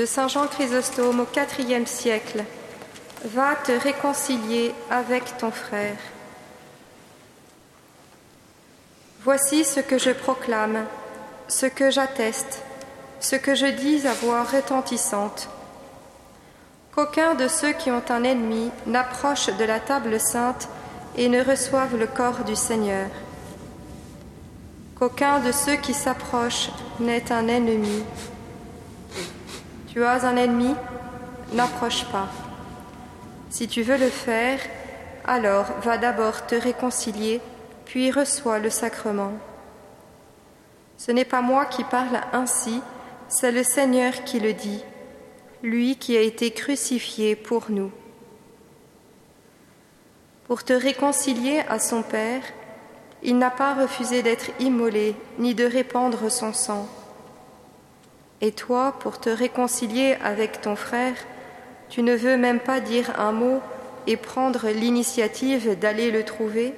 de Saint Jean Chrysostome au IVe siècle. Va te réconcilier avec ton frère. Voici ce que je proclame, ce que j'atteste, ce que je dis à voix retentissante. Qu'aucun de ceux qui ont un ennemi n'approche de la table sainte et ne reçoive le corps du Seigneur. Qu'aucun de ceux qui s'approchent n'ait un ennemi. Tu as un ennemi, n'approche pas. Si tu veux le faire, alors va d'abord te réconcilier, puis reçois le sacrement. Ce n'est pas moi qui parle ainsi, c'est le Seigneur qui le dit, lui qui a été crucifié pour nous. Pour te réconcilier à son Père, il n'a pas refusé d'être immolé ni de répandre son sang. Et toi, pour te réconcilier avec ton frère, tu ne veux même pas dire un mot et prendre l'initiative d'aller le trouver?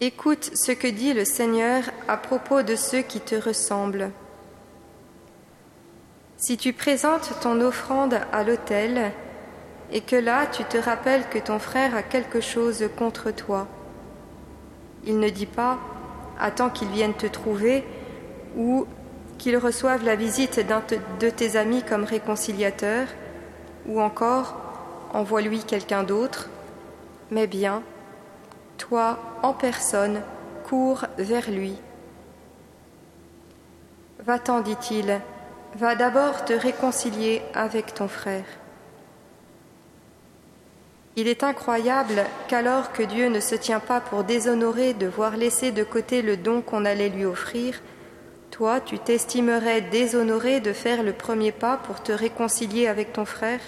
Écoute ce que dit le Seigneur à propos de ceux qui te ressemblent. Si tu présentes ton offrande à l'autel et que là tu te rappelles que ton frère a quelque chose contre toi, il ne dit pas Attends qu'il vienne te trouver ou qu'il reçoive la visite d'un de tes amis comme réconciliateur, ou encore envoie-lui quelqu'un d'autre, mais bien, toi en personne, cours vers lui. Va-t'en, dit-il, va d'abord te réconcilier avec ton frère. Il est incroyable qu'alors que Dieu ne se tient pas pour déshonorer de voir laisser de côté le don qu'on allait lui offrir, toi, tu t'estimerais déshonoré de faire le premier pas pour te réconcilier avec ton frère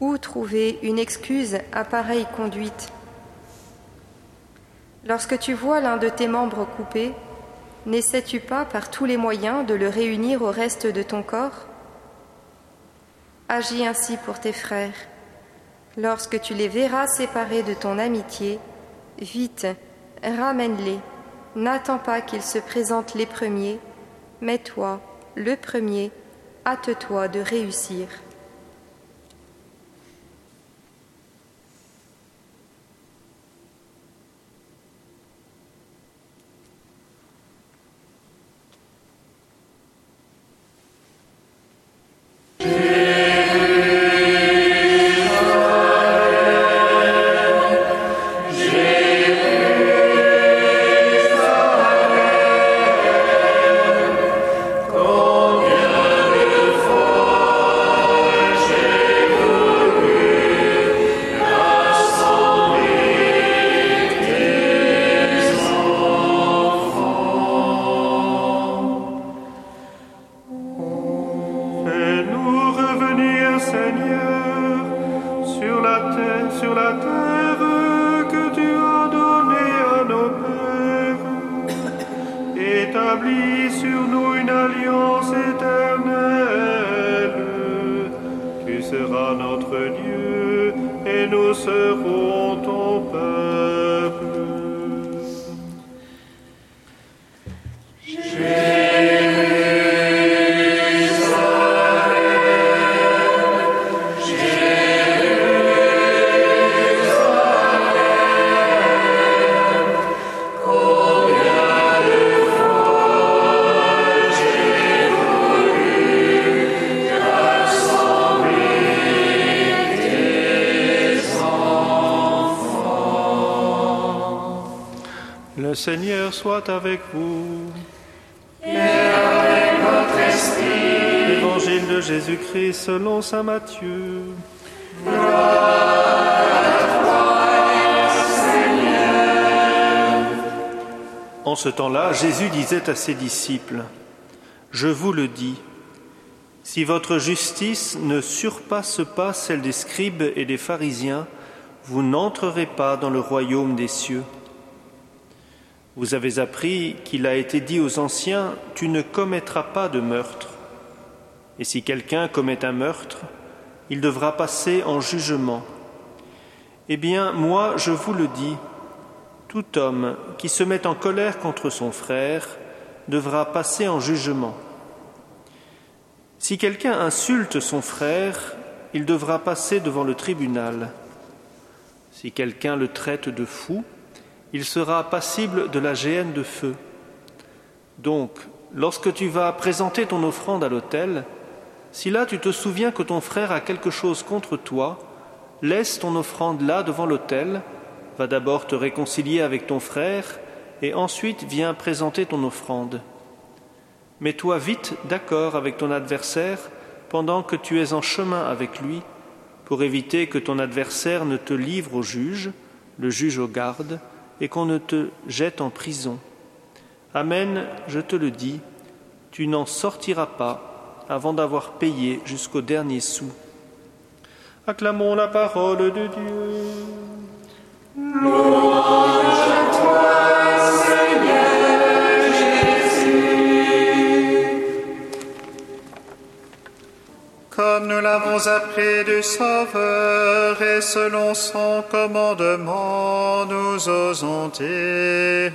Où trouver une excuse à pareille conduite Lorsque tu vois l'un de tes membres coupé, n'essaies-tu pas par tous les moyens de le réunir au reste de ton corps Agis ainsi pour tes frères. Lorsque tu les verras séparés de ton amitié, vite, ramène-les N'attends pas qu'ils se présentent les premiers, mais toi, le premier, hâte-toi de réussir. ton peuple. Seigneur soit avec vous. Et. Évangile de Jésus-Christ selon Saint Matthieu. En ce temps-là, Jésus disait à ses disciples, Je vous le dis, si votre justice ne surpasse pas celle des scribes et des pharisiens, vous n'entrerez pas dans le royaume des cieux. Vous avez appris qu'il a été dit aux anciens, Tu ne commettras pas de meurtre. Et si quelqu'un commet un meurtre, il devra passer en jugement. Eh bien, moi, je vous le dis, tout homme qui se met en colère contre son frère devra passer en jugement. Si quelqu'un insulte son frère, il devra passer devant le tribunal. Si quelqu'un le traite de fou, il sera passible de la géhenne de feu. Donc, lorsque tu vas présenter ton offrande à l'autel, si là tu te souviens que ton frère a quelque chose contre toi, laisse ton offrande là devant l'autel, va d'abord te réconcilier avec ton frère, et ensuite viens présenter ton offrande. Mets-toi vite d'accord avec ton adversaire pendant que tu es en chemin avec lui, pour éviter que ton adversaire ne te livre au juge, le juge au garde, et qu'on ne te jette en prison. Amen, je te le dis, tu n'en sortiras pas avant d'avoir payé jusqu'au dernier sou. Acclamons la parole de Dieu. L'avons appris du Sauveur et selon son commandement, nous osons dire.